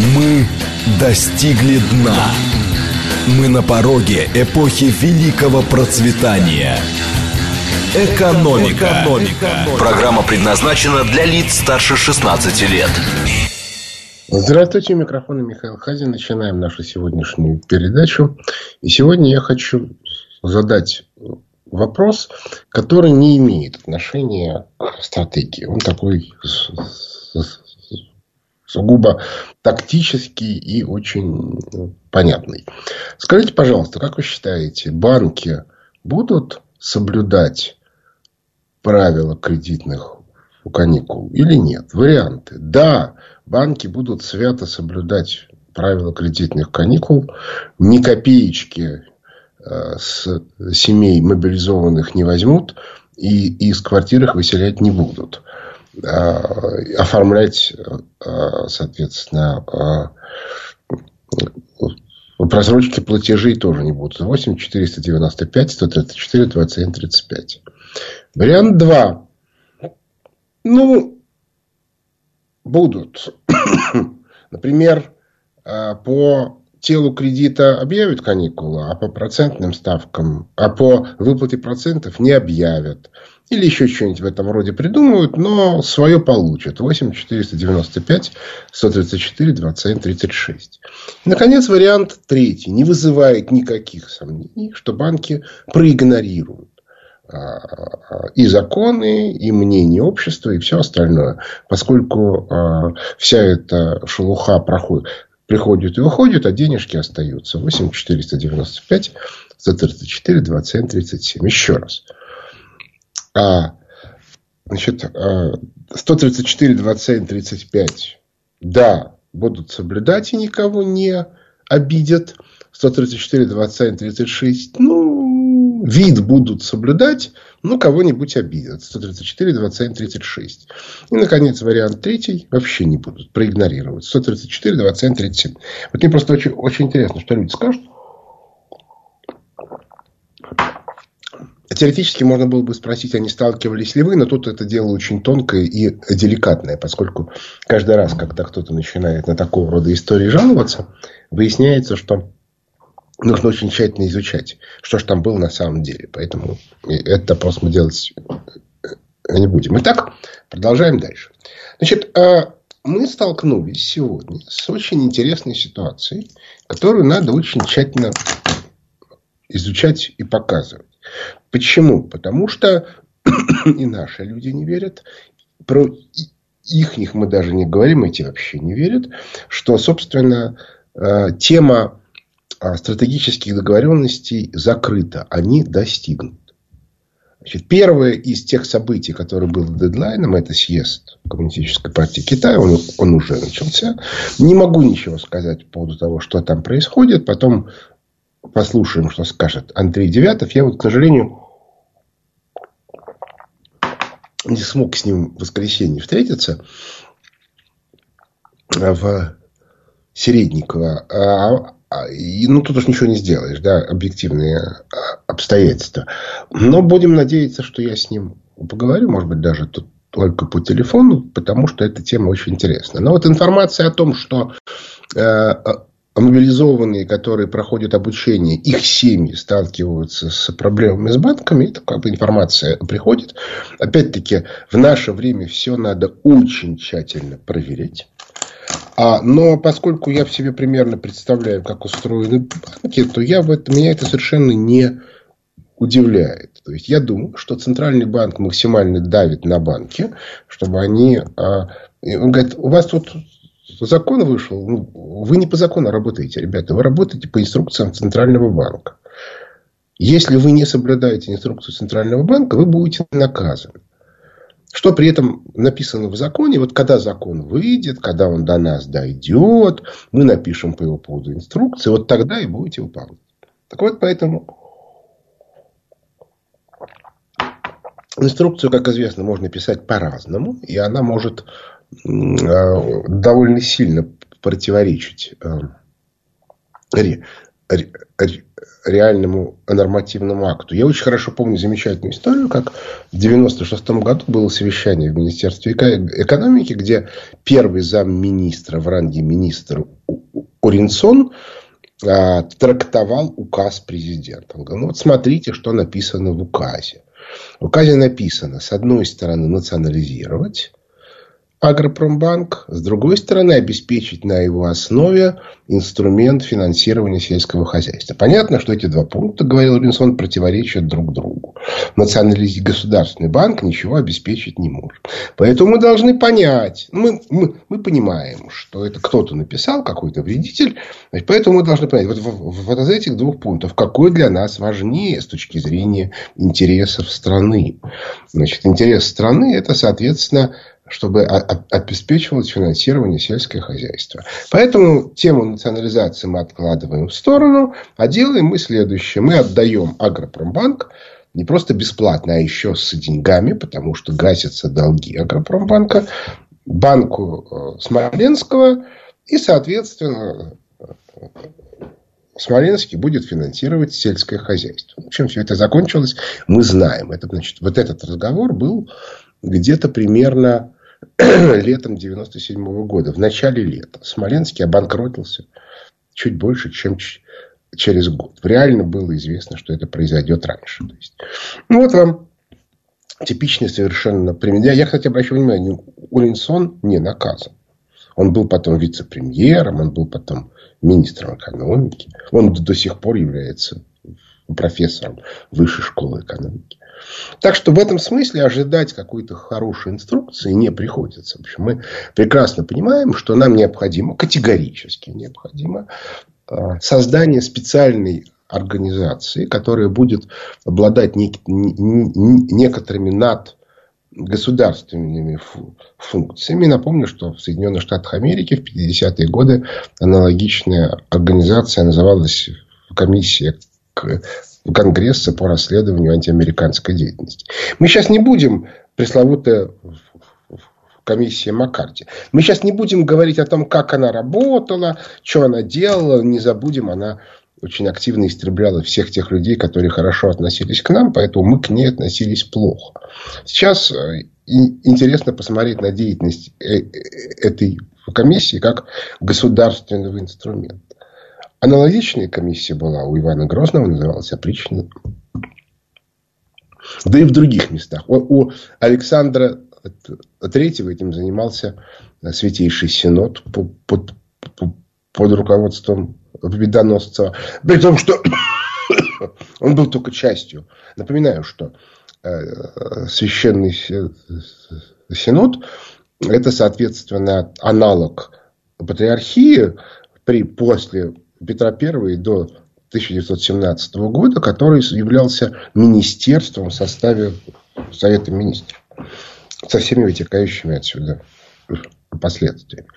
Мы достигли дна. Мы на пороге эпохи великого процветания. Экономика. Экономика. Программа предназначена для лиц старше 16 лет. Здравствуйте, у микрофона Михаил Хазин. Начинаем нашу сегодняшнюю передачу. И сегодня я хочу задать вопрос, который не имеет отношения к стратегии. Он такой сугубо тактический и очень понятный. Скажите, пожалуйста, как вы считаете, банки будут соблюдать правила кредитных каникул или нет? Варианты. Да, банки будут свято соблюдать правила кредитных каникул. Ни копеечки э, с семей мобилизованных не возьмут и из квартир их выселять не будут. Э, оформлять, э, соответственно, э, просрочки платежей тоже не будут. 8 495 134 27 35. Вариант 2. Ну, будут. Например, по телу кредита объявят каникулы, а по процентным ставкам, а по выплате процентов не объявят. Или еще что-нибудь в этом роде придумают, но свое получат. 8 495 134 27 36. И, наконец, вариант третий. Не вызывает никаких сомнений, что банки проигнорируют а, и законы, и мнение общества, и все остальное. Поскольку а, вся эта шелуха проходит, приходит и уходит, а денежки остаются. 8 495 134 27 37. Еще раз. А, значит, 134, 27, 35. Да, будут соблюдать и никого не обидят. 134, 27, 36. Ну, вид будут соблюдать, но кого-нибудь обидят. 134, 27, 36. И, наконец, вариант третий вообще не будут проигнорировать. 134, 27, 37. Вот мне просто очень, очень интересно, что люди скажут. Теоретически можно было бы спросить, а не сталкивались ли вы, но тут это дело очень тонкое и деликатное, поскольку каждый раз, когда кто-то начинает на такого рода истории жаловаться, выясняется, что нужно очень тщательно изучать, что же там было на самом деле. Поэтому этот опрос мы делать э, не будем. Итак, продолжаем дальше. Значит, а, мы столкнулись сегодня с очень интересной ситуацией, которую надо очень тщательно изучать и показывать. Почему? Потому что и наши люди не верят, про их них мы даже не говорим, эти вообще не верят, что, собственно, э, тема а, стратегических договоренностей закрыта, они достигнут. Значит, первое из тех событий, которые было дедлайном, это съезд Коммунистической партии Китая. Он, он уже начался. Не могу ничего сказать по поводу того, что там происходит. Потом послушаем, что скажет Андрей Девятов. Я вот, к сожалению, не смог с ним в воскресенье встретиться в Середниково. А, а, и, ну, тут уж ничего не сделаешь, да, объективные а, обстоятельства. Но будем надеяться, что я с ним поговорю, может быть, даже тут только по телефону, потому что эта тема очень интересна. Но вот информация о том, что э, мобилизованные, которые проходят обучение, их семьи сталкиваются с проблемами с банками, это как бы информация приходит. Опять-таки, в наше время все надо очень тщательно проверять. А, но поскольку я в себе примерно представляю, как устроены банки, то я в этом, меня это совершенно не удивляет. То есть я думаю, что центральный банк максимально давит на банки, чтобы они... А, он говорит, у вас тут закон вышел, ну, вы не по закону работаете, ребята, вы работаете по инструкциям Центрального банка. Если вы не соблюдаете инструкцию Центрального банка, вы будете наказаны. Что при этом написано в законе, вот когда закон выйдет, когда он до нас дойдет, мы напишем по его поводу инструкции, вот тогда и будете выполнять. Так вот, поэтому инструкцию, как известно, можно писать по-разному, и она может довольно сильно противоречить э, реальному нормативному акту. Я очень хорошо помню замечательную историю, как в 96 году было совещание в Министерстве экономики, где первый замминистра в ранге министра Уринсон а, трактовал указ президента. Он говорил, ну вот смотрите, что написано в указе. В указе написано, с одной стороны, национализировать, Агропромбанк, с другой стороны, обеспечить на его основе инструмент финансирования сельского хозяйства. Понятно, что эти два пункта, говорил Робинсон, противоречат друг другу. Национализированный государственный банк ничего обеспечить не может. Поэтому мы должны понять, мы, мы, мы понимаем, что это кто-то написал, какой-то вредитель, поэтому мы должны понять, вот, вот из этих двух пунктов, какой для нас важнее с точки зрения интересов страны. Значит, интерес страны это, соответственно, чтобы обеспечивалось финансирование сельского хозяйства. Поэтому тему национализации мы откладываем в сторону, а делаем мы следующее. Мы отдаем Агропромбанк не просто бесплатно, а еще с деньгами, потому что гасятся долги Агропромбанка, банку э, Смоленского, и, соответственно, Смоленский будет финансировать сельское хозяйство. Чем все это закончилось, мы знаем. Это, значит, вот этот разговор был где-то примерно летом 97 -го года, в начале лета. Смоленский обанкротился чуть больше, чем через год. Реально было известно, что это произойдет раньше. То есть, ну, вот вам типичный совершенно пример. Я, кстати, обращаю внимание, Улинсон не наказан. Он был потом вице-премьером, он был потом министром экономики. Он до сих пор является профессором высшей школы экономики. Так что в этом смысле ожидать какой-то хорошей инструкции не приходится. В общем, мы прекрасно понимаем, что нам необходимо, категорически необходимо, а, создание специальной организации, которая будет обладать некоторыми над государственными функциями. Напомню, что в Соединенных Штатах Америки в 50-е годы аналогичная организация называлась комиссия Конгресса по расследованию антиамериканской деятельности. Мы сейчас не будем пресловутая комиссия Маккарти. Мы сейчас не будем говорить о том, как она работала, что она делала. Не забудем, она очень активно истребляла всех тех людей, которые хорошо относились к нам, поэтому мы к ней относились плохо. Сейчас э, интересно посмотреть на деятельность э, э, этой комиссии как государственного инструмента. Аналогичная комиссия была у Ивана Грозного, называлась опричнина. Да и в других местах. У Александра Третьего этим занимался Святейший Синод под, под руководством победоносца. При том, что он был только частью. Напоминаю, что э, Священный Синод это, соответственно, аналог патриархии при, после Петра I до 1917 года, который являлся министерством в составе Совета министров. Со всеми вытекающими отсюда последствиями.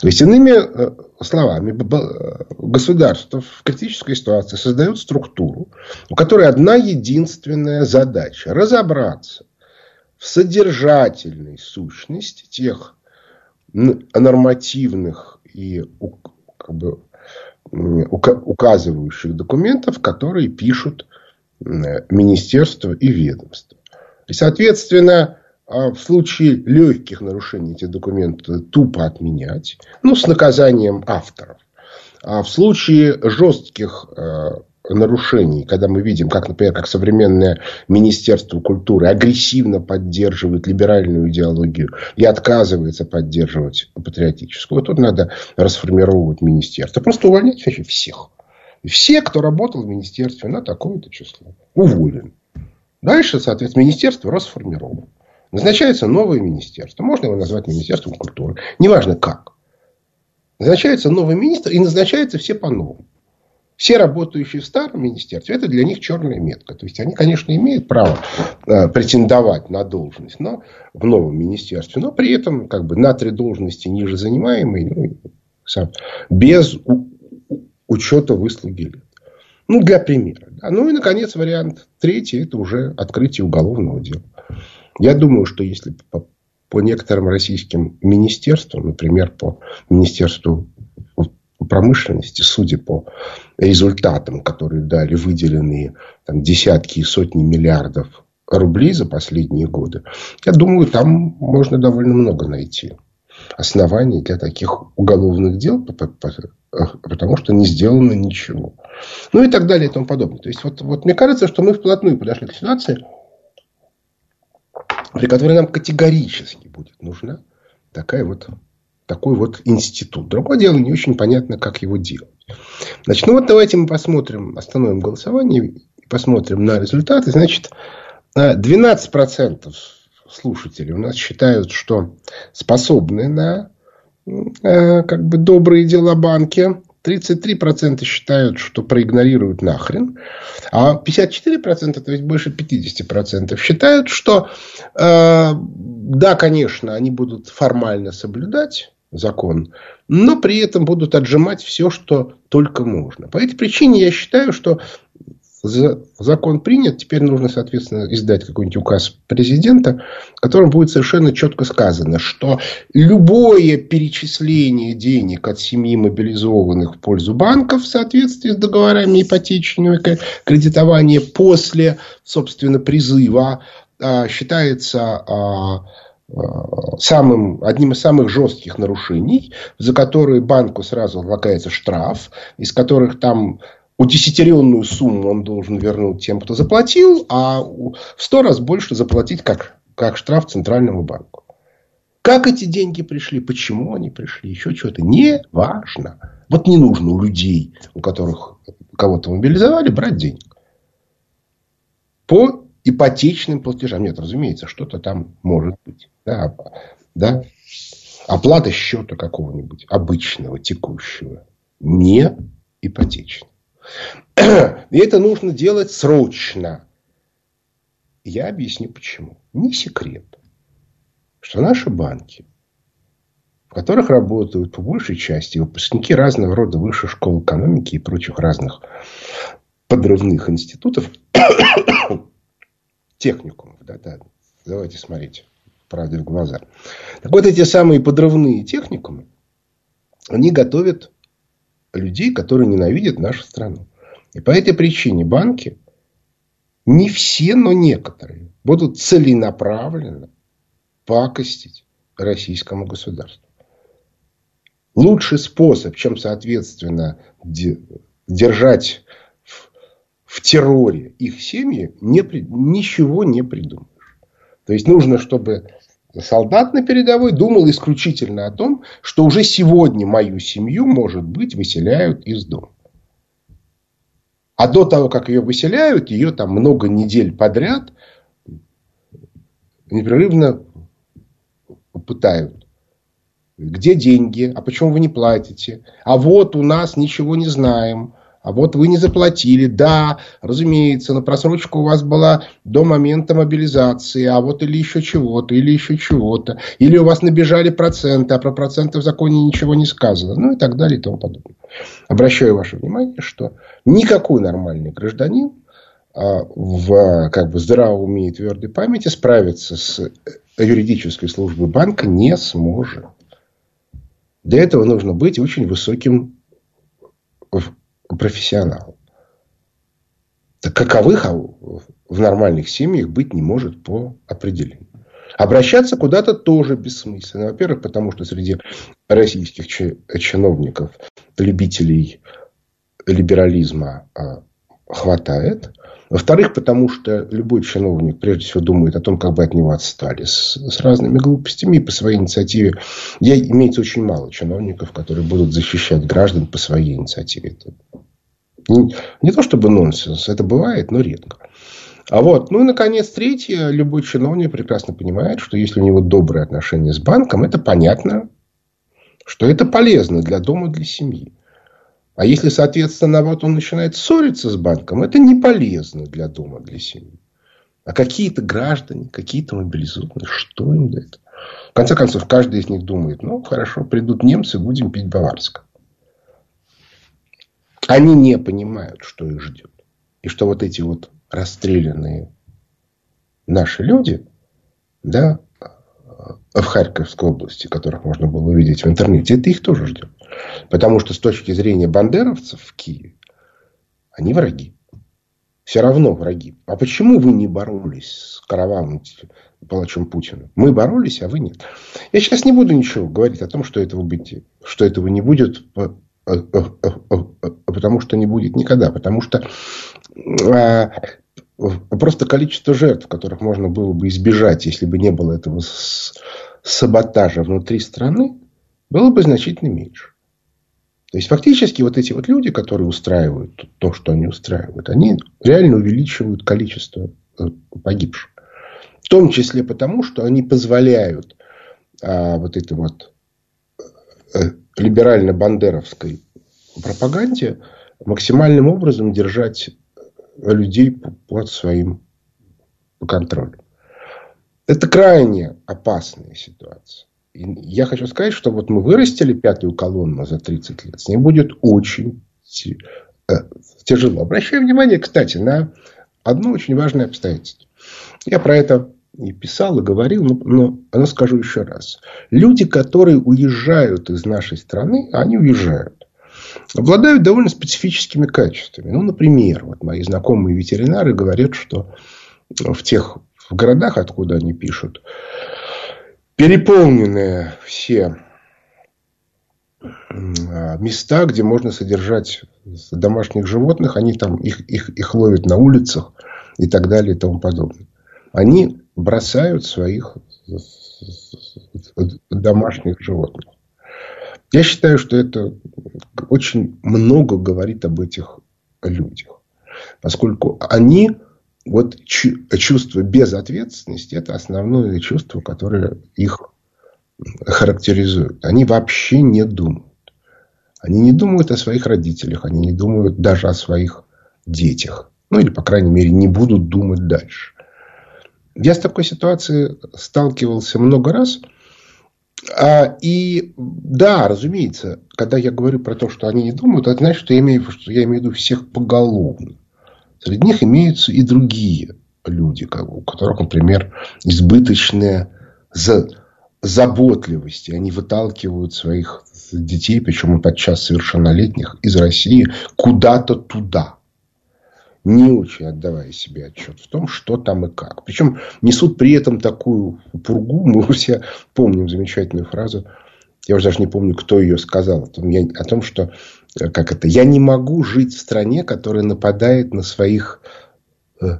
То есть, иными э, словами, государство в критической ситуации создает структуру, у которой одна единственная задача – разобраться в содержательной сущности тех нормативных и как бы, указывающих документов, которые пишут министерство и ведомство. И, соответственно, а в случае легких нарушений эти документы тупо отменять, ну, с наказанием авторов. А в случае жестких э, нарушений, когда мы видим, как, например, как современное Министерство культуры агрессивно поддерживает либеральную идеологию и отказывается поддерживать патриотическую, тут надо расформировать министерство. Просто увольнять вообще всех. Все, кто работал в министерстве на такое-то число, уволен. Дальше, соответственно, министерство расформировано. Назначается новое министерство. Можно его назвать Министерством культуры. Неважно как. Назначается новый министр и назначаются все по-новому. Все работающие в старом министерстве, это для них черная метка. То есть, они, конечно, имеют право э, претендовать на должность но, в новом министерстве, но при этом как бы, на три должности ниже занимаемые, ну, сам, без у, учета выслуги лет. Ну, для примера. Да. Ну, и, наконец, вариант третий, это уже открытие уголовного дела. Я думаю, что если по, по некоторым российским министерствам, например, по Министерству промышленности, судя по результатам, которые дали выделенные там, десятки и сотни миллиардов рублей за последние годы, я думаю, там можно довольно много найти оснований для таких уголовных дел, потому что не сделано ничего. Ну и так далее и тому подобное. То есть, вот, вот мне кажется, что мы вплотную подошли к ситуации, при которой нам категорически будет нужна такая вот, такой вот институт. Другое дело, не очень понятно, как его делать. Значит, ну вот давайте мы посмотрим, остановим голосование и посмотрим на результаты. Значит, 12% слушателей у нас считают, что способны на э, как бы добрые дела банки. 33% считают, что проигнорируют нахрен. А 54%, то есть больше 50% считают, что э, да, конечно, они будут формально соблюдать закон, но при этом будут отжимать все, что только можно. По этой причине я считаю, что закон принят, теперь нужно, соответственно, издать какой-нибудь указ президента, в котором будет совершенно четко сказано, что любое перечисление денег от семьи мобилизованных в пользу банков в соответствии с договорами ипотечного кредитования после, собственно, призыва а, считается а, самым, одним из самых жестких нарушений, за которые банку сразу влагается штраф, из которых там удесятеренную сумму он должен вернуть тем, кто заплатил, а в сто раз больше заплатить как, как штраф Центральному банку. Как эти деньги пришли, почему они пришли, еще что-то, не важно. Вот не нужно у людей, у которых кого-то мобилизовали, брать денег. По ипотечным платежам. Нет, разумеется, что-то там может быть. Да, да. Оплата счета какого-нибудь обычного, текущего. Не ипотечный. И это нужно делать срочно. Я объясню почему. Не секрет, что наши банки, в которых работают по большей части выпускники разного рода высших школ экономики и прочих разных подрывных институтов, техникумов, да, да, давайте смотреть правде в глаза. Так вот, эти самые подрывные техникумы, они готовят людей, которые ненавидят нашу страну. И по этой причине банки, не все, но некоторые, будут целенаправленно пакостить российскому государству. Лучший способ, чем, соответственно, держать в, терроре их семьи, не, ничего не придумаешь. То есть, нужно, чтобы солдат на передовой думал исключительно о том, что уже сегодня мою семью, может быть, выселяют из дома. А до того, как ее выселяют, ее там много недель подряд непрерывно пытают. Где деньги? А почему вы не платите? А вот у нас ничего не знаем. А вот вы не заплатили. Да, разумеется, на просрочку у вас была до момента мобилизации. А вот или еще чего-то, или еще чего-то. Или у вас набежали проценты, а про проценты в законе ничего не сказано. Ну и так далее и тому подобное. Обращаю ваше внимание, что никакой нормальный гражданин а, в как бы здравом уме и твердой памяти справиться с юридической службой банка не сможет. Для этого нужно быть очень высоким профессионал. Так каковых в нормальных семьях быть не может по определению. Обращаться куда-то тоже бессмысленно. Во-первых, потому что среди российских чиновников, любителей либерализма а, хватает. Во-вторых, потому что любой чиновник прежде всего думает о том, как бы от него отстали с, с разными глупостями и по своей инициативе. Я, имеется очень мало чиновников, которые будут защищать граждан по своей инициативе. Это не, не то чтобы нонсенс, это бывает, но редко. А вот, ну и, наконец, третье. Любой чиновник прекрасно понимает, что если у него добрые отношения с банком, это понятно, что это полезно для дома, для семьи. А если, соответственно, наоборот, он начинает ссориться с банком, это не полезно для дома, для семьи. А какие-то граждане, какие-то мобилизованные, что им до этого? В конце концов, каждый из них думает, ну, хорошо, придут немцы, будем пить баварское. Они не понимают, что их ждет. И что вот эти вот расстрелянные наши люди, да, в Харьковской области, которых можно было увидеть в интернете, это их тоже ждет. Потому что с точки зрения бандеровцев в Киеве, они враги. Все равно враги. А почему вы не боролись с кровавым палачом Путина? Мы боролись, а вы нет. Я сейчас не буду ничего говорить о том, что этого, быть, что этого не будет, э, э, э, потому что не будет никогда. Потому что просто количество жертв, которых можно было бы избежать, если бы не было этого саботажа внутри страны, было бы значительно меньше. То есть, фактически, вот эти вот люди, которые устраивают то, что они устраивают, они реально увеличивают количество э, погибших. В том числе потому, что они позволяют а, вот этой вот э, либерально-бандеровской пропаганде максимальным образом держать людей под своим контролем. Это крайне опасная ситуация. Я хочу сказать, что вот мы вырастили пятую колонну за 30 лет. С ней будет очень э, тяжело. Обращаю внимание, кстати, на одно очень важное обстоятельство. Я про это и писал, и говорил, но, но, но скажу еще раз. Люди, которые уезжают из нашей страны, они уезжают, обладают довольно специфическими качествами. Ну, например, вот мои знакомые ветеринары говорят, что в тех в городах, откуда они пишут, переполненные все а, места, где можно содержать домашних животных, они там их, их, их ловят на улицах и так далее и тому подобное. Они бросают своих домашних животных. Я считаю, что это очень много говорит об этих людях. Поскольку они вот чувство безответственности – это основное чувство, которое их характеризует. Они вообще не думают. Они не думают о своих родителях, они не думают даже о своих детях. Ну, или, по крайней мере, не будут думать дальше. Я с такой ситуацией сталкивался много раз. А, и да, разумеется, когда я говорю про то, что они не думают, это значит, что я имею, что я имею в виду всех поголовно. Среди них имеются и другие люди, у которых, например, избыточная заботливость. И они выталкивают своих детей, причем подчас совершеннолетних, из России куда-то туда. Не очень отдавая себе отчет в том, что там и как. Причем несут при этом такую пургу. Мы все помним замечательную фразу. Я уже даже не помню, кто ее сказал. О том, что как это, я не могу жить в стране, которая нападает на своих э,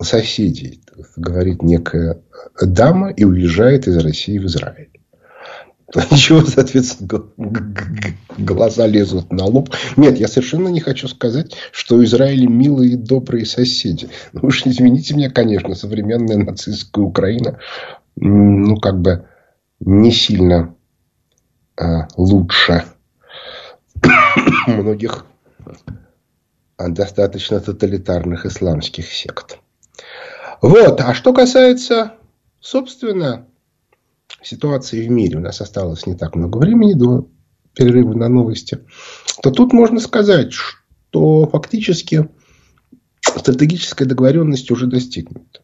соседей, говорит некая дама и уезжает из России в Израиль. Ничего, соответственно, глаза лезут на лоб. Нет, я совершенно не хочу сказать, что в Израиле милые и добрые соседи. Ну уж извините меня, конечно, современная нацистская Украина, ну, как бы не сильно а, лучше многих достаточно тоталитарных исламских сект. Вот. А что касается, собственно, ситуации в мире, у нас осталось не так много времени до перерыва на новости, то тут можно сказать, что фактически стратегическая договоренность уже достигнута.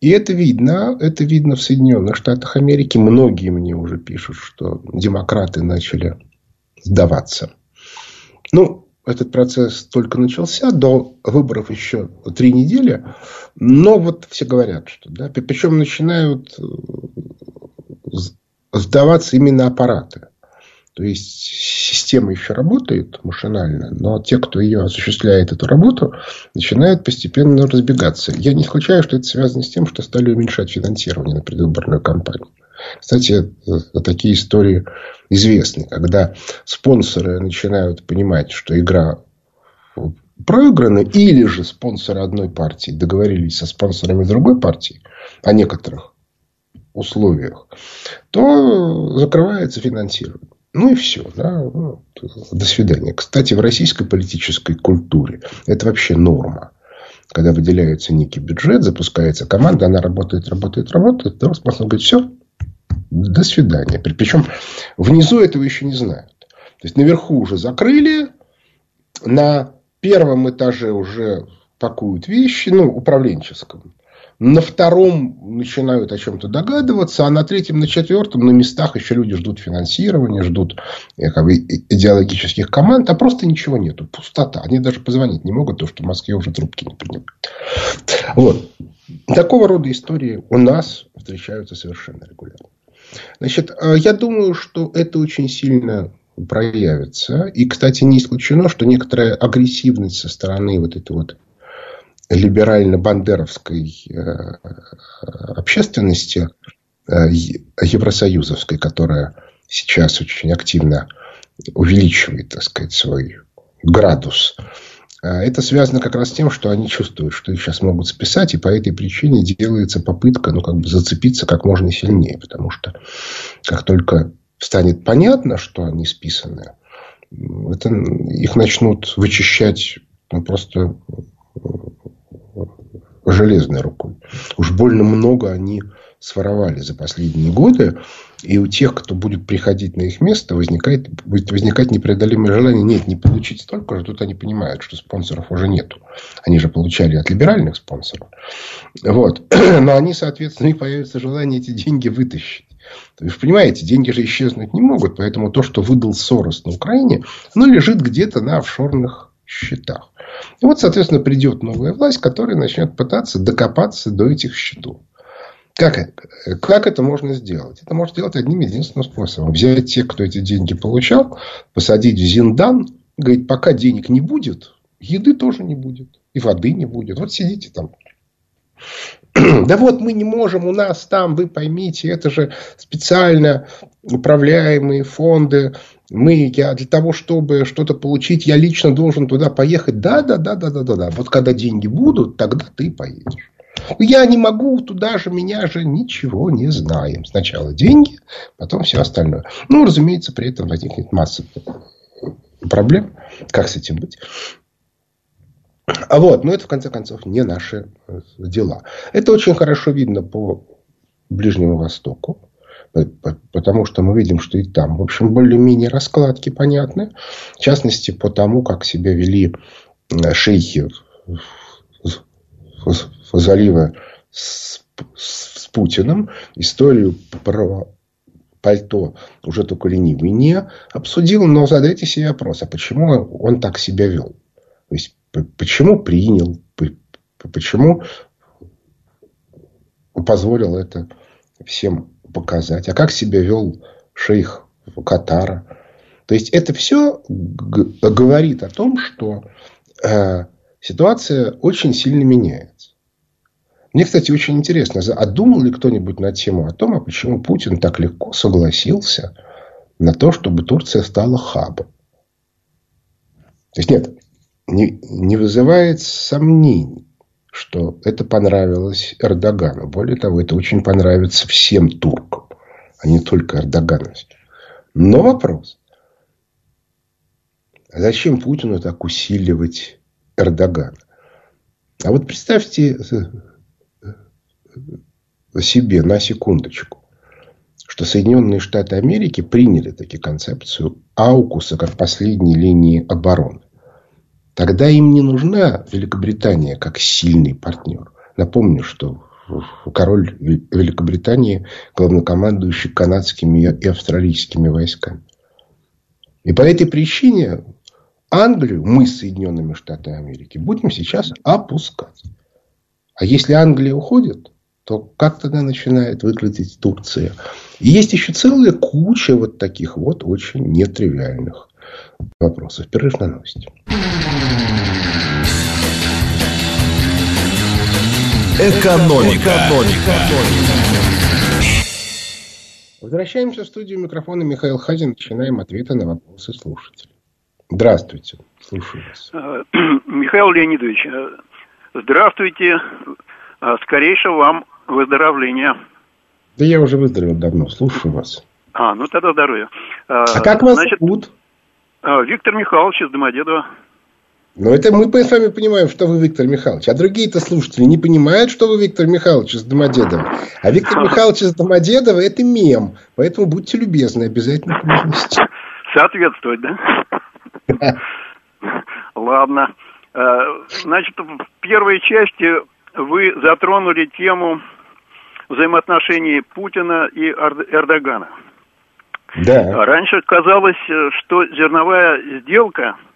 И это видно, это видно в Соединенных Штатах Америки. Многие мне уже пишут, что демократы начали сдаваться. Ну, этот процесс только начался, до выборов еще три недели. Но вот все говорят, что да, причем начинают э, сдаваться именно аппараты. То есть система еще работает машинально, но те, кто ее осуществляет, эту работу, начинают постепенно разбегаться. Я не исключаю, что это связано с тем, что стали уменьшать финансирование на предвыборную кампанию. Кстати, такие истории известны, когда спонсоры начинают понимать, что игра проиграна, или же спонсоры одной партии договорились со спонсорами другой партии о некоторых условиях, то закрывается финансирование. Ну и все. Да? Ну, до свидания. Кстати, в российской политической культуре это вообще норма. Когда выделяется некий бюджет, запускается команда, она работает, работает, работает, то спонсор говорит, все, до свидания. Причем внизу этого еще не знают. То есть наверху уже закрыли, на первом этаже уже пакуют вещи, ну, управленческом. на втором начинают о чем-то догадываться, а на третьем, на четвертом на местах еще люди ждут финансирования, ждут э, как бы, идеологических команд, а просто ничего нету. Пустота. Они даже позвонить не могут, потому что в Москве уже трубки не принимают. Вот. Такого рода истории у нас встречаются совершенно регулярно. Значит, э, я думаю, что это очень сильно проявится. И, кстати, не исключено, что некоторая агрессивность со стороны вот этой вот либерально-бандеровской э, общественности, э, евросоюзовской, которая сейчас очень активно увеличивает, так сказать, свой градус. Э, это связано как раз с тем, что они чувствуют, что их сейчас могут списать, и по этой причине делается попытка ну, как бы зацепиться как можно сильнее. Потому что как только станет понятно, что они списаны, это, их начнут вычищать ну, просто железной рукой. Уж больно много они своровали за последние годы. И у тех, кто будет приходить на их место, возникает, будет возникать непреодолимое желание. Нет, не получить столько же. Тут они понимают, что спонсоров уже нету. Они же получали от либеральных спонсоров. Вот. Но они, соответственно, и появится желание эти деньги вытащить. Вы же понимаете, деньги же исчезнуть не могут. Поэтому то, что выдал Сорос на Украине, оно лежит где-то на офшорных счетах. И вот, соответственно, придет новая власть, которая начнет пытаться докопаться до этих счетов. Как, как это можно сделать? Это можно сделать одним единственным способом. Взять тех, кто эти деньги получал, посадить в Зиндан, говорить, пока денег не будет, еды тоже не будет. И воды не будет. Вот сидите там. Да вот мы не можем, у нас там, вы поймите, это же специально управляемые фонды. Мы, я для того, чтобы что-то получить, я лично должен туда поехать. Да, да, да, да, да, да, да. Вот когда деньги будут, тогда ты поедешь. Я не могу туда же, меня же ничего не знаем. Сначала деньги, потом все остальное. Ну, разумеется, при этом возникнет масса проблем. Как с этим быть? А вот, но это, в конце концов, не наши э, дела. Это очень хорошо видно по Ближнему Востоку. Потому что мы видим, что и там, в общем, более-менее раскладки понятны. В частности, по тому, как себя вели э, шейхи залива с, с Путиным. Историю про пальто уже только ленивый не обсудил, но задайте себе вопрос, а почему он так себя вел? То есть, почему принял, почему позволил это всем показать, а как себя вел шейх Катара. То есть, это все говорит о том, что э, ситуация очень сильно меняется. Мне, кстати, очень интересно, а думал ли кто-нибудь на тему о том, а почему Путин так легко согласился на то, чтобы Турция стала хабом? То есть, нет, не, не вызывает сомнений, что это понравилось Эрдогану. Более того, это очень понравится всем туркам, а не только эрдогановским. Но вопрос. А зачем Путину так усиливать Эрдогана? А вот представьте себе на секундочку, что Соединенные Штаты Америки приняли таки концепцию Аукуса как последней линии обороны. Тогда им не нужна Великобритания как сильный партнер. Напомню, что король Великобритании главнокомандующий канадскими и австралийскими войсками. И по этой причине Англию мы с Соединенными Штатами Америки будем сейчас опускать. А если Англия уходит, то как тогда начинает выглядеть Турция? И есть еще целая куча вот таких вот очень нетривиальных вопросов. Перерыв на новости. Экономика. Экономика. Возвращаемся в студию микрофона Михаил Хазин. Начинаем ответы на вопросы слушателей. Здравствуйте. Слушаю вас. Э, Михаил Леонидович, э, здравствуйте. Э, скорейшего вам выздоровления. Да я уже выздоровел давно, слушаю вас. А, ну тогда здоровья. А, а как вас Значит, зовут? А, Виктор Михайлович из Домодедова. Ну, это мы с вами понимаем, что вы Виктор Михайлович. А другие-то слушатели не понимают, что вы Виктор Михайлович из Домодедова. А Виктор Михайлович из Домодедова – это мем. Поэтому будьте любезны, обязательно произнести. Соответствовать, да? Ладно. А, значит, в первой части вы затронули тему взаимоотношений Путина и Эрдогана. Да. Раньше казалось, что зерновая сделка –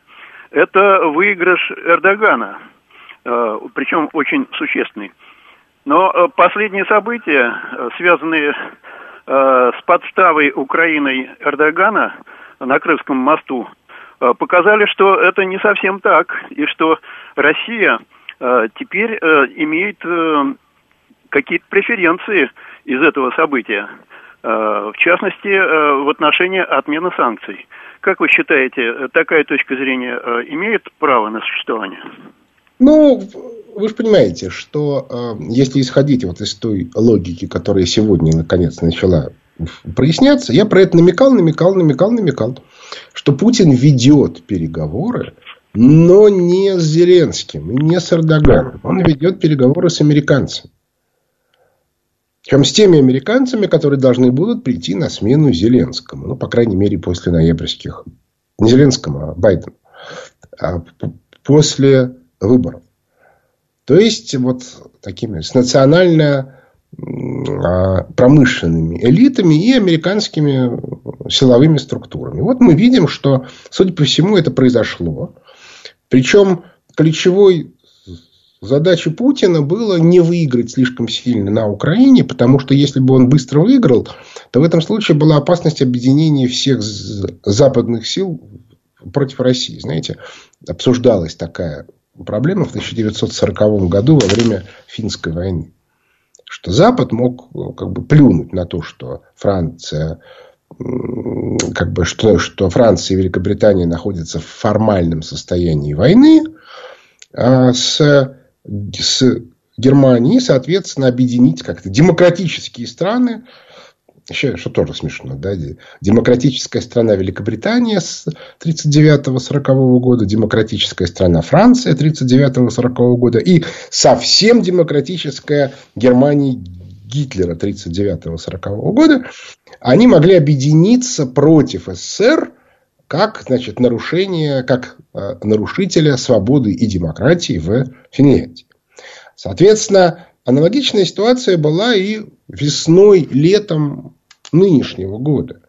это выигрыш Эрдогана, э, причем очень существенный. Но э, последние события, э, связанные с подставой Украиной Эрдогана на Крымском мосту, показали, что это не совсем так, и что Россия теперь имеет какие-то преференции из этого события. Э, в частности, э, в отношении отмены санкций. Как вы считаете, такая точка зрения э, имеет право на существование? Ну, вы же понимаете, что если исходить вот из той логики, которая сегодня наконец начала проясняться, я про это намекал, намекал, намекал, намекал, что Путин ведет переговоры, но не с Зеленским, не с Эрдоганом. Он ведет переговоры с американцами. Чем с теми американцами, которые должны будут прийти на смену Зеленскому. Ну, по крайней мере, после ноябрьских... Не Зеленскому, а Байдену. А после выборов. То есть, вот такими с национально а, промышленными элитами и американскими силовыми структурами. Вот мы видим, что, судя по всему, это произошло. Причем ключевой Задача Путина было не выиграть слишком сильно на Украине, потому что если бы он быстро выиграл, то в этом случае была опасность объединения всех западных сил против России. Знаете, обсуждалась такая проблема в 1940 году во время финской войны. Что Запад мог как бы плюнуть на то, что Франция как бы, что, что Франция и Великобритания находятся в формальном состоянии войны, а с с Германией, соответственно, объединить как-то демократические страны, еще, что тоже смешно, да, демократическая страна Великобритания с 39-40 года, демократическая страна Франция 39-40 года и совсем демократическая Германия Гитлера 39-40 года, они могли объединиться против СССР как значит, нарушение, как э, нарушителя свободы и демократии в Финляндии. Соответственно, аналогичная ситуация была и весной, летом нынешнего года.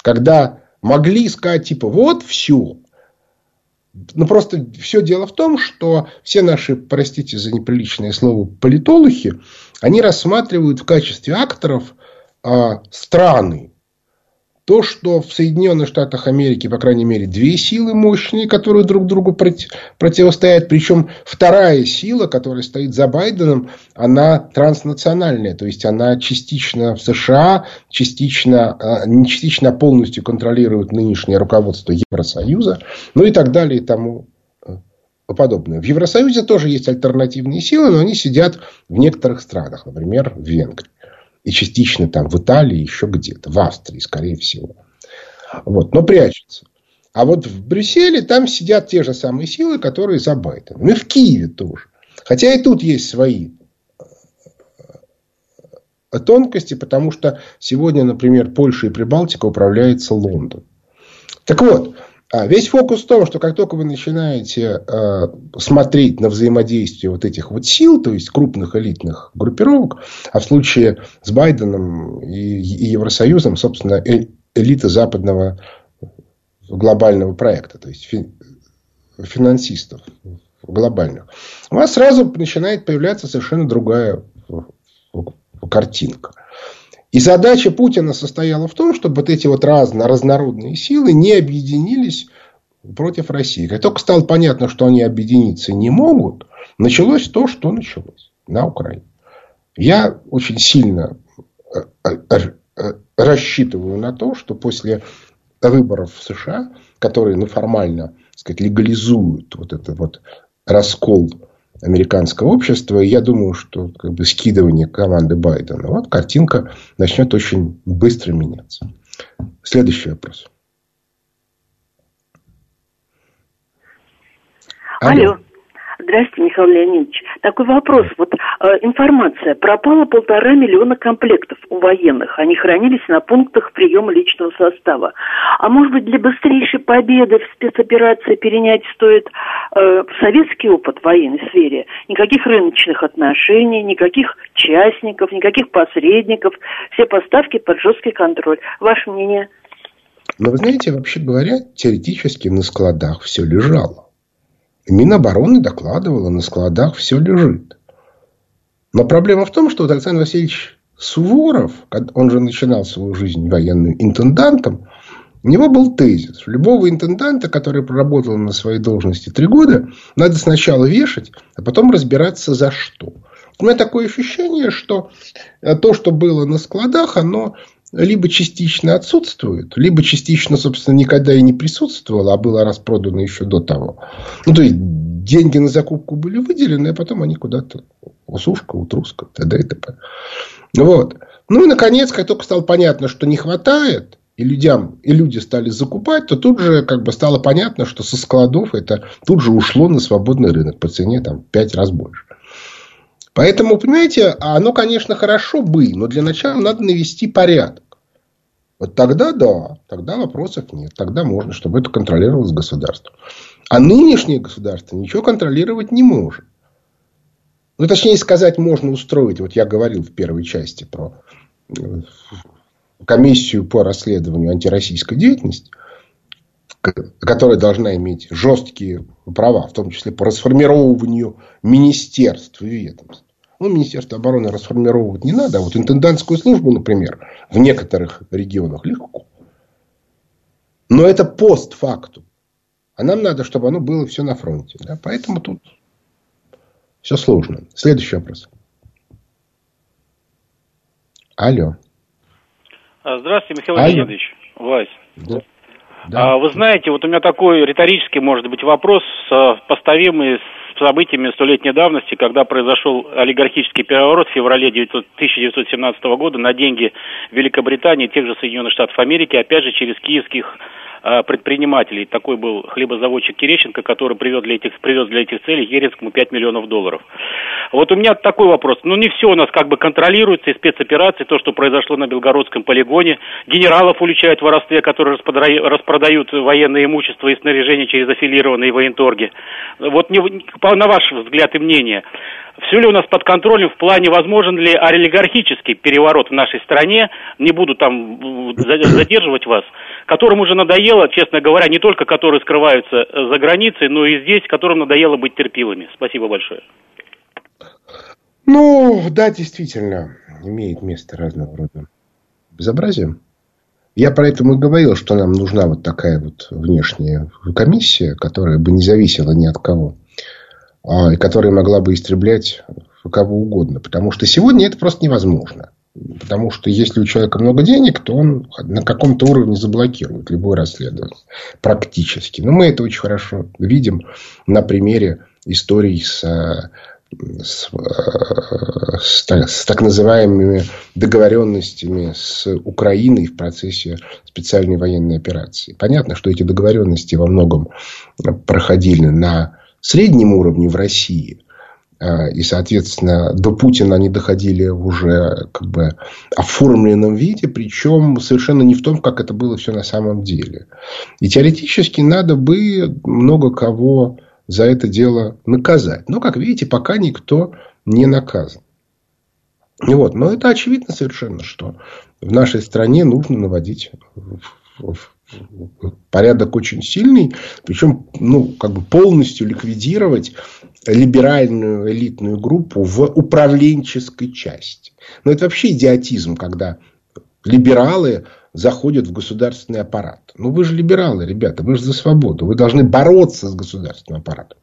Когда могли сказать, типа, вот все. Ну, просто все дело в том, что все наши, простите за неприличное слово, политологи, они рассматривают в качестве акторов э, страны, то, что в Соединенных Штатах Америки, по крайней мере, две силы мощные, которые друг другу противостоят. Причем вторая сила, которая стоит за Байденом, она транснациональная. То есть, она частично в США, частично, а, не частично, а полностью контролирует нынешнее руководство Евросоюза. Ну и так далее и тому э, подобное. В Евросоюзе тоже есть альтернативные силы, но они сидят в некоторых странах, например, в Венгрии и частично там в Италии, еще где-то, в Австрии, скорее всего. Вот, но прячется. А вот в Брюсселе там сидят те же самые силы, которые за Байденом. И в Киеве тоже. Хотя и тут есть свои э, тонкости, потому что сегодня, например, Польша и Прибалтика управляется Лондон. Так вот, а весь фокус в том, что как только вы начинаете э, смотреть на взаимодействие вот этих вот сил, то есть крупных элитных группировок, а в случае с Байденом и, и Евросоюзом, собственно, э, элита западного глобального проекта, то есть фи, финансистов глобальных, у вас сразу начинает появляться совершенно другая картинка. И задача Путина состояла в том, чтобы вот эти вот разно, разнородные силы не объединились против России. Как только стало понятно, что они объединиться не могут, началось то, что началось на Украине. Я очень сильно э, э, э, рассчитываю на то, что после выборов в США, которые ну, формально сказать, легализуют вот этот вот раскол американского общества. И я думаю, что как бы скидывание команды Байдена, вот картинка начнет очень быстро меняться. Следующий вопрос. Алло. Алло. Здравствуйте, Михаил Леонидович. Такой вопрос. Вот э, информация. Пропало полтора миллиона комплектов у военных. Они хранились на пунктах приема личного состава. А может быть, для быстрейшей победы в спецоперации перенять стоит э, советский опыт в военной сфере? Никаких рыночных отношений, никаких частников, никаких посредников. Все поставки под жесткий контроль. Ваше мнение? Но вы знаете, вообще говоря, теоретически на складах все лежало. Минобороны докладывала, на складах все лежит. Но проблема в том, что вот Александр Васильевич Суворов, он же начинал свою жизнь военным интендантом, у него был тезис. Любого интенданта, который проработал на своей должности три года, надо сначала вешать, а потом разбираться за что. У меня такое ощущение, что то, что было на складах, оно либо частично отсутствует, либо частично, собственно, никогда и не присутствовало, а было распродано еще до того. Ну, то есть, деньги на закупку были выделены, а потом они куда-то усушка, утруска, т.д. и т.п. Вот. Ну, и, наконец, как только стало понятно, что не хватает, и, людям, и люди стали закупать, то тут же как бы стало понятно, что со складов это тут же ушло на свободный рынок по цене там, 5 раз больше. Поэтому, понимаете, оно, конечно, хорошо бы, но для начала надо навести порядок. Вот тогда да, тогда вопросов нет. Тогда можно, чтобы это контролировалось государством. А нынешнее государство ничего контролировать не может. Ну, точнее сказать, можно устроить. Вот я говорил в первой части про э, комиссию по расследованию антироссийской деятельности, которая должна иметь жесткие права, в том числе по расформировыванию министерств и ведомств. Ну, Министерство обороны расформировать не надо, а вот интендантскую службу, например, в некоторых регионах легко. Но это постфактум. А нам надо, чтобы оно было все на фронте. Да? Поэтому тут все сложно. Следующий вопрос. Алло. А, здравствуйте, Михаил Леонидович. Вась. Да. Да. А, вы знаете, вот у меня такой риторический, может быть, вопрос, поставимый с событиями столетней давности, когда произошел олигархический переворот в феврале 1917 года на деньги Великобритании, тех же Соединенных Штатов Америки, опять же через киевских Э, предпринимателей. Такой был хлебозаводчик Терещенко, который привез для этих, привез для этих целей Еринскому 5 миллионов долларов. Вот у меня такой вопрос. Ну, не все у нас как бы контролируется, и спецоперации, то, что произошло на Белгородском полигоне. Генералов уличают в воровстве, которые распродают военное имущество и снаряжение через аффилированные военторги. Вот не, на ваш взгляд и мнение, все ли у нас под контролем в плане, возможен ли олигархический переворот в нашей стране, не буду там задерживать вас, которым уже надоело, честно говоря, не только которые скрываются э, за границей, но и здесь, которым надоело быть терпилами. Спасибо большое. Ну, да, действительно, имеет место разного рода безобразие. Я про это и говорил, что нам нужна вот такая вот внешняя комиссия, которая бы не зависела ни от кого. А, и которая могла бы истреблять кого угодно. Потому что сегодня это просто невозможно. Потому что если у человека много денег, то он на каком-то уровне заблокирует любое расследование. Практически. Но мы это очень хорошо видим на примере историй с, с, с, с так называемыми договоренностями с Украиной в процессе специальной военной операции. Понятно, что эти договоренности во многом проходили на среднем уровне в России. А, и, соответственно, до Путина они доходили в уже как бы оформленном виде, причем совершенно не в том, как это было все на самом деле. И теоретически надо бы много кого за это дело наказать. Но, как видите, пока никто не наказан. Вот. Но это очевидно совершенно, что в нашей стране нужно наводить порядок очень сильный, причем ну, как бы полностью ликвидировать либеральную элитную группу в управленческой части. Но это вообще идиотизм, когда либералы заходят в государственный аппарат. Ну, вы же либералы, ребята, вы же за свободу. Вы должны бороться с государственным аппаратом.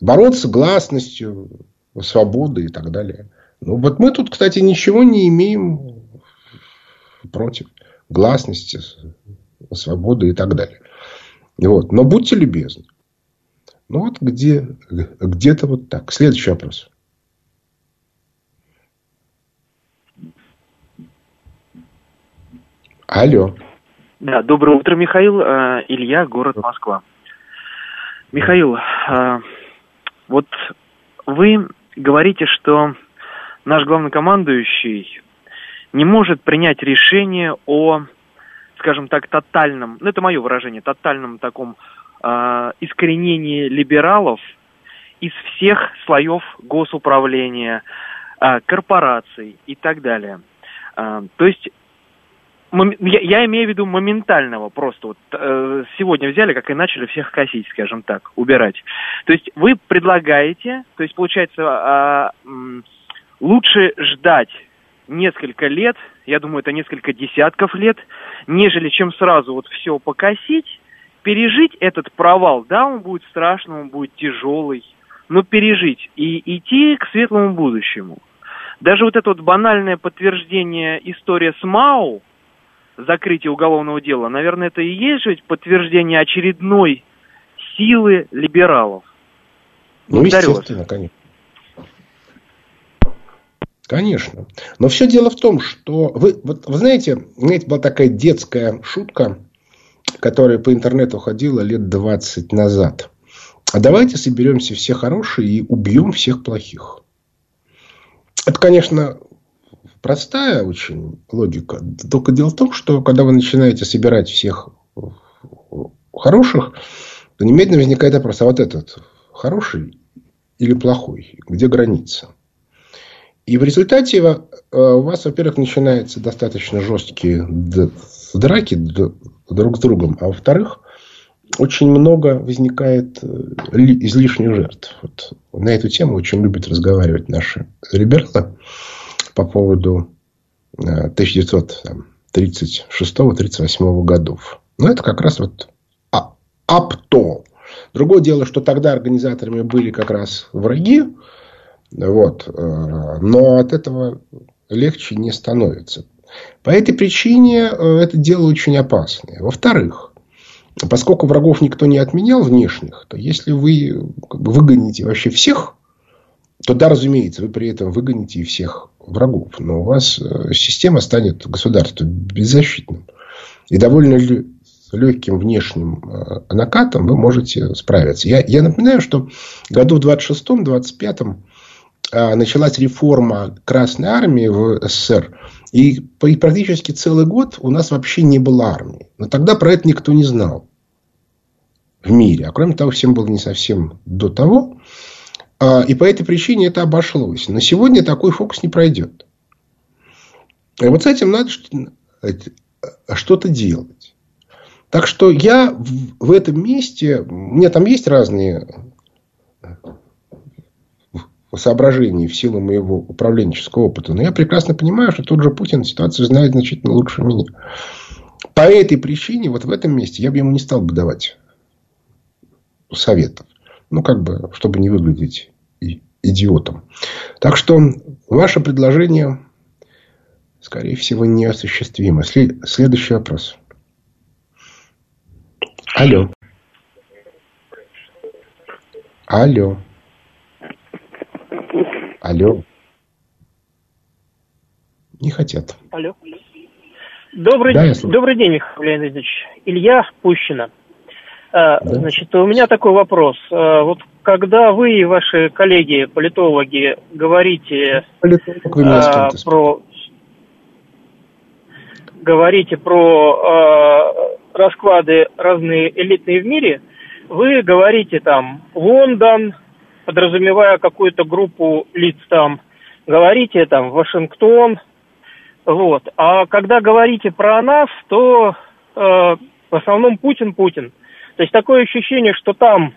Бороться гласностью, свободой и так далее. Ну, вот мы тут, кстати, ничего не имеем против гласности, свободы и так далее. Вот. Но будьте любезны. Ну вот где, где-то вот так. Следующий вопрос. Алло. Да, доброе утро, Михаил. Э, Илья, город Москва. Михаил, э, Вот вы говорите, что наш главнокомандующий не может принять решение о, скажем так, тотальном, ну это мое выражение, тотальном таком э, искоренении либералов из всех слоев госуправления, э, корпораций и так далее. Э, то есть я, я имею в виду моментального просто. Вот э, сегодня взяли, как и начали всех косить, скажем так, убирать. То есть вы предлагаете, то есть получается э, лучше ждать несколько лет, я думаю, это несколько десятков лет, нежели чем сразу вот все покосить, пережить этот провал, да, он будет страшным, он будет тяжелый, но пережить и идти к светлому будущему. Даже вот это вот банальное подтверждение история с МАУ, закрытие уголовного дела, наверное, это и есть ведь подтверждение очередной силы либералов. Ну, Благодарю естественно, вас. конечно. Конечно. Но все дело в том, что вы, вот, вы знаете, знаете, была такая детская шутка, которая по интернету ходила лет 20 назад. А давайте соберемся все хорошие и убьем всех плохих. Это, конечно, простая очень логика. Только дело в том, что когда вы начинаете собирать всех хороших, то немедленно возникает вопрос, а вот этот хороший или плохой? Где граница? И в результате э, у вас, во-первых, начинаются достаточно жесткие драки друг с другом, а во-вторых, очень много возникает э, излишних жертв. Вот на эту тему очень любят разговаривать наши ребята по поводу 1936-38 э, годов. Но это как раз вот АПТО. Другое дело, что тогда организаторами были как раз враги, вот. Э, но от этого легче не становится. По этой причине э, это дело очень опасное. Во-вторых, поскольку врагов никто не отменял внешних, то если вы выгоните вообще всех, то да, разумеется, вы при этом выгоните и всех врагов. Но у вас э, система станет государство беззащитным. И довольно легким внешним накатом вы можете справиться. Я, я напоминаю, что году в 26-25 а, началась реформа Красной Армии в СССР. И практически целый год у нас вообще не было армии. Но тогда про это никто не знал в мире. А кроме того, всем было не совсем до того. А, и по этой причине это обошлось. Но сегодня такой фокус не пройдет. И вот с этим надо что-то делать. Так что я в этом месте, у меня там есть разные соображений в силу моего управленческого опыта. Но я прекрасно понимаю, что тот же Путин ситуацию знает значительно лучше меня. По этой причине, вот в этом месте, я бы ему не стал бы давать советов. Ну, как бы, чтобы не выглядеть идиотом. Так что, ваше предложение, скорее всего, неосуществимо. Следующий вопрос. Алло. Алло. Алло. Не хотят. Алло. Добрый, да, добрый день, Михаил Леонидович. Илья Пущина. А, да. Значит, у меня такой вопрос. А, вот когда вы и ваши коллеги, политологи, говорите Политолог а, про говорите про э, расклады разные элитные в мире, вы говорите там Лондон, подразумевая какую-то группу лиц там, говорите там Вашингтон, вот. А когда говорите про нас, то э, в основном Путин-Путин. То есть такое ощущение, что там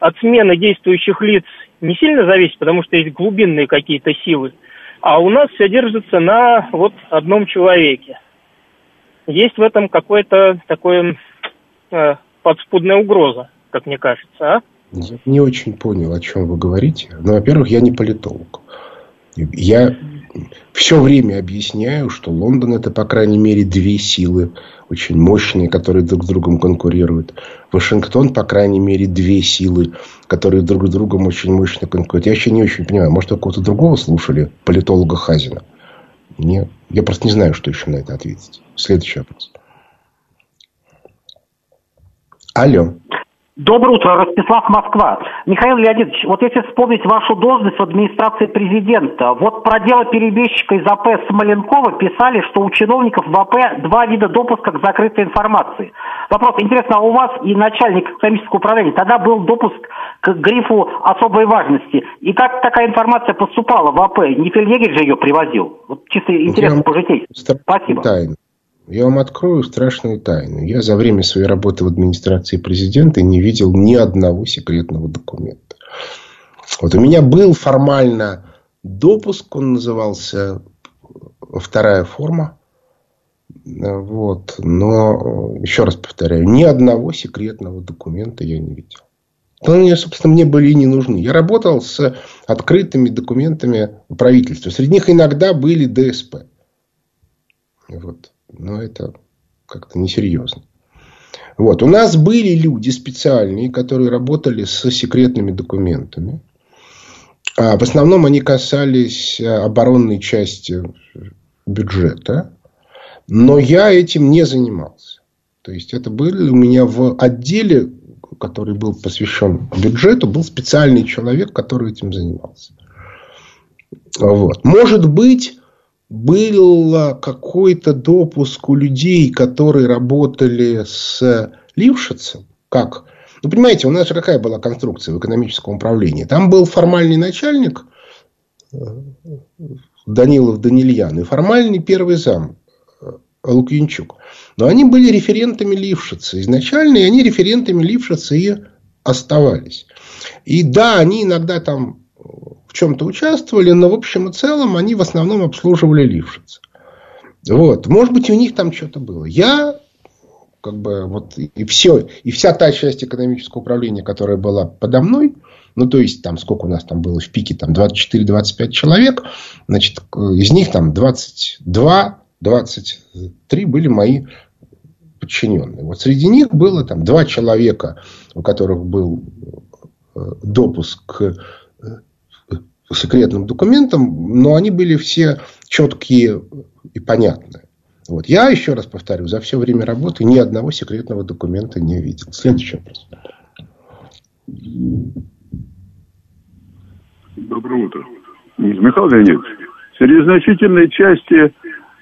от смены действующих лиц не сильно зависит, потому что есть глубинные какие-то силы, а у нас все держится на вот одном человеке. Есть в этом какое-то такое э, подспудная угроза, как мне кажется, а? Я не очень понял, о чем вы говорите. Но, ну, во-первых, я не политолог. Я все время объясняю, что Лондон это, по крайней мере, две силы очень мощные, которые друг с другом конкурируют. Вашингтон, по крайней мере, две силы, которые друг с другом очень мощно конкурируют. Я еще не очень понимаю, может, вы кого-то другого слушали, политолога Хазина? Нет. Я просто не знаю, что еще на это ответить. Следующий вопрос. Алло. Доброе утро, Ростислав Москва. Михаил Леонидович, вот если вспомнить вашу должность в администрации президента, вот про дело перебежчика из АП Смоленкова писали, что у чиновников в АП два вида допуска к закрытой информации. Вопрос, интересно, а у вас и начальник экономического управления тогда был допуск к грифу особой важности. И как такая информация поступала в АП? Не Фельдъегерь же ее привозил? Вот чисто интересно по Спасибо. Тайна. Я вам открою страшную тайну. Я за время своей работы в администрации президента не видел ни одного секретного документа. Вот у меня был формально допуск, он назывался вторая форма. Вот. Но, еще раз повторяю, ни одного секретного документа я не видел. Они, собственно, мне были и не нужны. Я работал с открытыми документами правительства. Среди них иногда были ДСП. Вот но это как-то несерьезно. Вот. У нас были люди специальные, которые работали с секретными документами. А в основном они касались э, оборонной части бюджета. Но я этим не занимался. То есть, это были у меня в отделе, который был посвящен бюджету, был специальный человек, который этим занимался. Вот. Может быть, был какой-то допуск у людей, которые работали с Лившицем, как? Ну, понимаете, у нас же какая была конструкция в экономическом управлении? Там был формальный начальник э, Данилов Данильян и формальный первый зам э, Лукьянчук. Но они были референтами Лившица изначально, и они референтами Лившица и оставались. И да, они иногда там в чем-то участвовали, но в общем и целом они в основном обслуживали Лившиц. Вот. Может быть, у них там что-то было. Я как бы вот и все, и вся та часть экономического управления, которая была подо мной, ну, то есть, там, сколько у нас там было в пике, там, 24-25 человек, значит, из них там 22, 23 были мои подчиненные. Вот среди них было там два человека, у которых был э, допуск к секретным документам, но они были все четкие и понятные. Вот. Я еще раз повторю, за все время работы ни одного секретного документа не видел. Следующий вопрос. Доброе утро. Михаил Леонидович, среди значительной части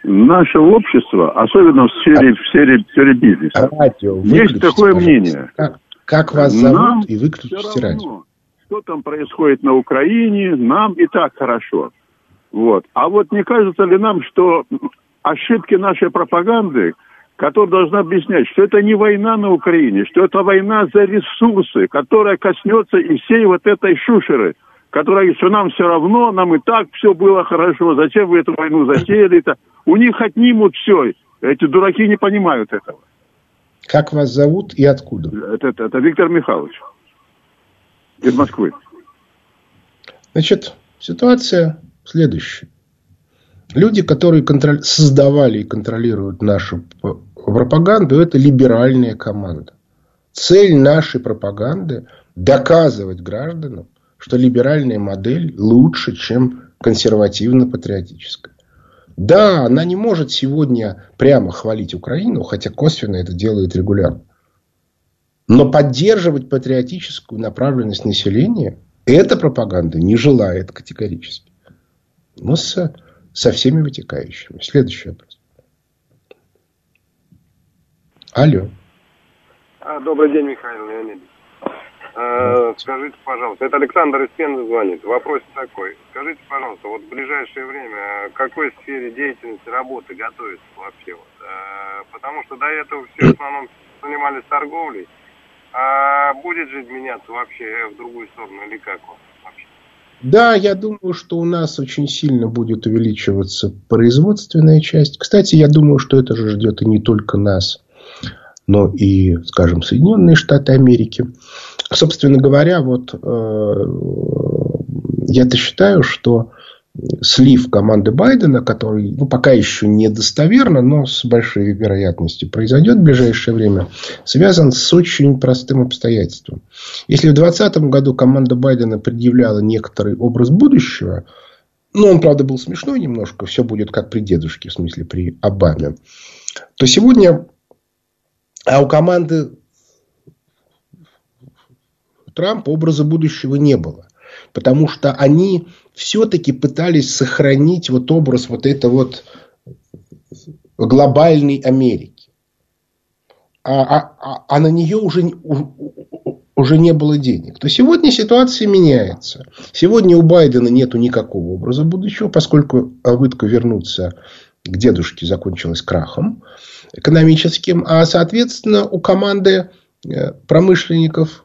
нашего общества, особенно в сфере, в сфере, в сфере бизнеса, радио, есть такое мнение. Как, как вас зовут Нам и выключите радио что там происходит на Украине, нам и так хорошо. Вот. А вот не кажется ли нам, что ошибки нашей пропаганды, которая должна объяснять, что это не война на Украине, что это война за ресурсы, которая коснется и всей вот этой шушеры, которая, что нам все равно, нам и так все было хорошо, зачем вы эту войну затеяли-то? У них отнимут все. Эти дураки не понимают этого. Как вас зовут и откуда? Это, это, это Виктор Михайлович из Москвы. Значит, ситуация следующая. Люди, которые контроль... создавали и контролируют нашу пропаганду, это либеральная команда. Цель нашей пропаганды – доказывать гражданам, что либеральная модель лучше, чем консервативно-патриотическая. Да, она не может сегодня прямо хвалить Украину, хотя косвенно это делает регулярно. Но поддерживать патриотическую направленность населения эта пропаганда не желает категорически. Но со, со всеми вытекающими. Следующий вопрос. Алло. А, добрый день, Михаил Леонидович. А, скажите, пожалуйста, это Александр из Пензы звонит. Вопрос такой. Скажите, пожалуйста, вот в ближайшее время к какой сфере деятельности работы готовится вообще? Вот? А, потому что до этого все в основном занимались торговлей. А будет же меняться вообще в другую сторону или как? Да, я думаю, что у нас очень сильно будет увеличиваться производственная часть. Кстати, я думаю, что это же ждет и не только нас, но и, скажем, Соединенные Штаты Америки. Собственно говоря, вот э, я-то считаю, что слив команды Байдена, который ну, пока еще недостоверно, но с большой вероятностью произойдет в ближайшее время, связан с очень простым обстоятельством. Если в 2020 году команда Байдена предъявляла некоторый образ будущего, ну, он, правда, был смешной немножко, все будет как при дедушке, в смысле при Обаме, то сегодня а у команды Трампа образа будущего не было. Потому что они все-таки пытались сохранить вот образ вот этой вот глобальной Америки. А, а, а, а на нее уже, уже не было денег. То сегодня ситуация меняется. Сегодня у Байдена нет никакого образа будущего, поскольку попытка вернуться к дедушке закончилась крахом экономическим. А, соответственно, у команды э, промышленников,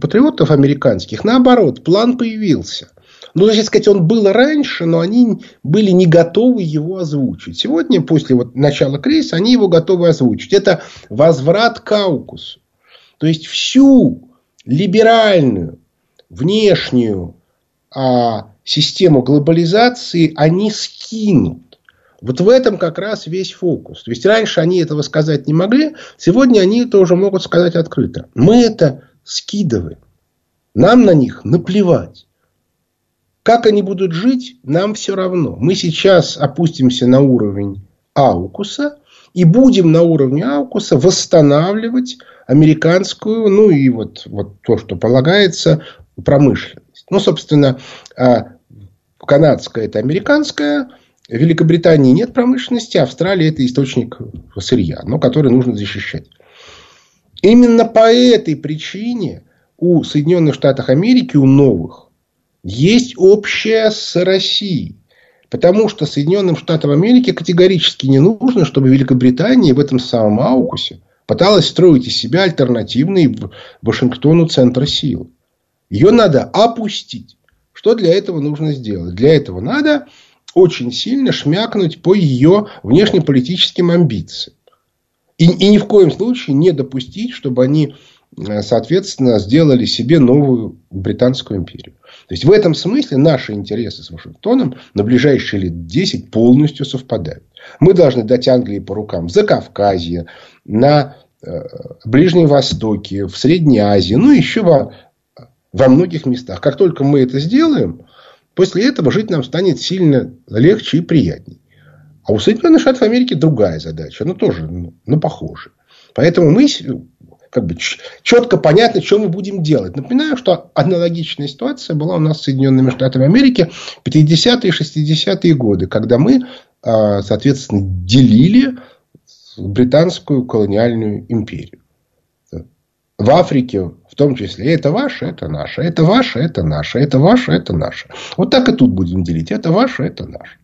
патриотов американских, наоборот, план появился. Ну, так сказать, он был раньше, но они были не готовы его озвучить. Сегодня, после вот начала кризиса, они его готовы озвучить. Это возврат к. То есть, всю либеральную, внешнюю а, систему глобализации они скинут. Вот в этом как раз весь фокус. То есть, раньше они этого сказать не могли, сегодня они это уже могут сказать открыто. Мы это скидываем. Нам на них наплевать. Как они будут жить, нам все равно. Мы сейчас опустимся на уровень Аукуса и будем на уровне Аукуса восстанавливать американскую, ну и вот, вот то, что полагается, промышленность. Ну, собственно, а, канадская это американская, в Великобритании нет промышленности, Австралия это источник сырья, но который нужно защищать. Именно по этой причине у Соединенных Штатов Америки, у новых, есть общее с Россией. Потому что Соединенным Штатам Америки категорически не нужно, чтобы Великобритания в этом самом аукусе пыталась строить из себя альтернативный Вашингтону центр силы. Ее надо опустить. Что для этого нужно сделать? Для этого надо очень сильно шмякнуть по ее внешнеполитическим амбициям. И, и ни в коем случае не допустить, чтобы они, соответственно, сделали себе новую Британскую империю. То есть, в этом смысле наши интересы с Вашингтоном на ближайшие лет 10 полностью совпадают. Мы должны дать Англии по рукам за Кавказье, на э, Ближнем Востоке, в Средней Азии, ну, еще во, во многих местах. Как только мы это сделаем, после этого жить нам станет сильно легче и приятнее. А у Соединенных Штатов Америки другая задача. Она тоже ну, ну, похожа. Поэтому мы как бы четко понятно, что мы будем делать. Напоминаю, что аналогичная ситуация была у нас с Соединенными Штатами Америки в 50-е и 60-е годы, когда мы, а, соответственно, делили британскую колониальную империю. В Африке в том числе. Это ваше, это наше. Это ваше, это наше. Это ваше, это наше. Вот так и тут будем делить. Это ваше, это наше.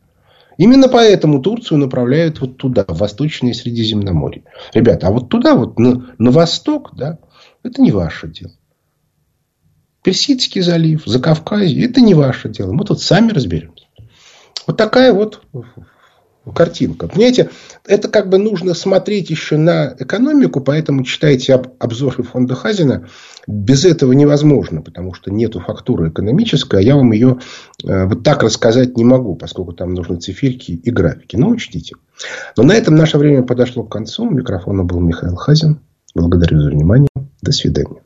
Именно поэтому Турцию направляют вот туда, в Восточное Средиземноморье. Ребята, а вот туда, вот на, на восток, да, это не ваше дело. Персидский залив, Закавказье, это не ваше дело. Мы тут сами разберемся. Вот такая вот картинка. Понимаете, это как бы нужно смотреть еще на экономику, поэтому читайте об, обзоры фонда Хазина. Без этого невозможно, потому что нету фактуры экономической, а я вам ее э, вот так рассказать не могу, поскольку там нужны циферки и графики. Но учтите. Но на этом наше время подошло к концу. У микрофона был Михаил Хазин. Благодарю за внимание. До свидания.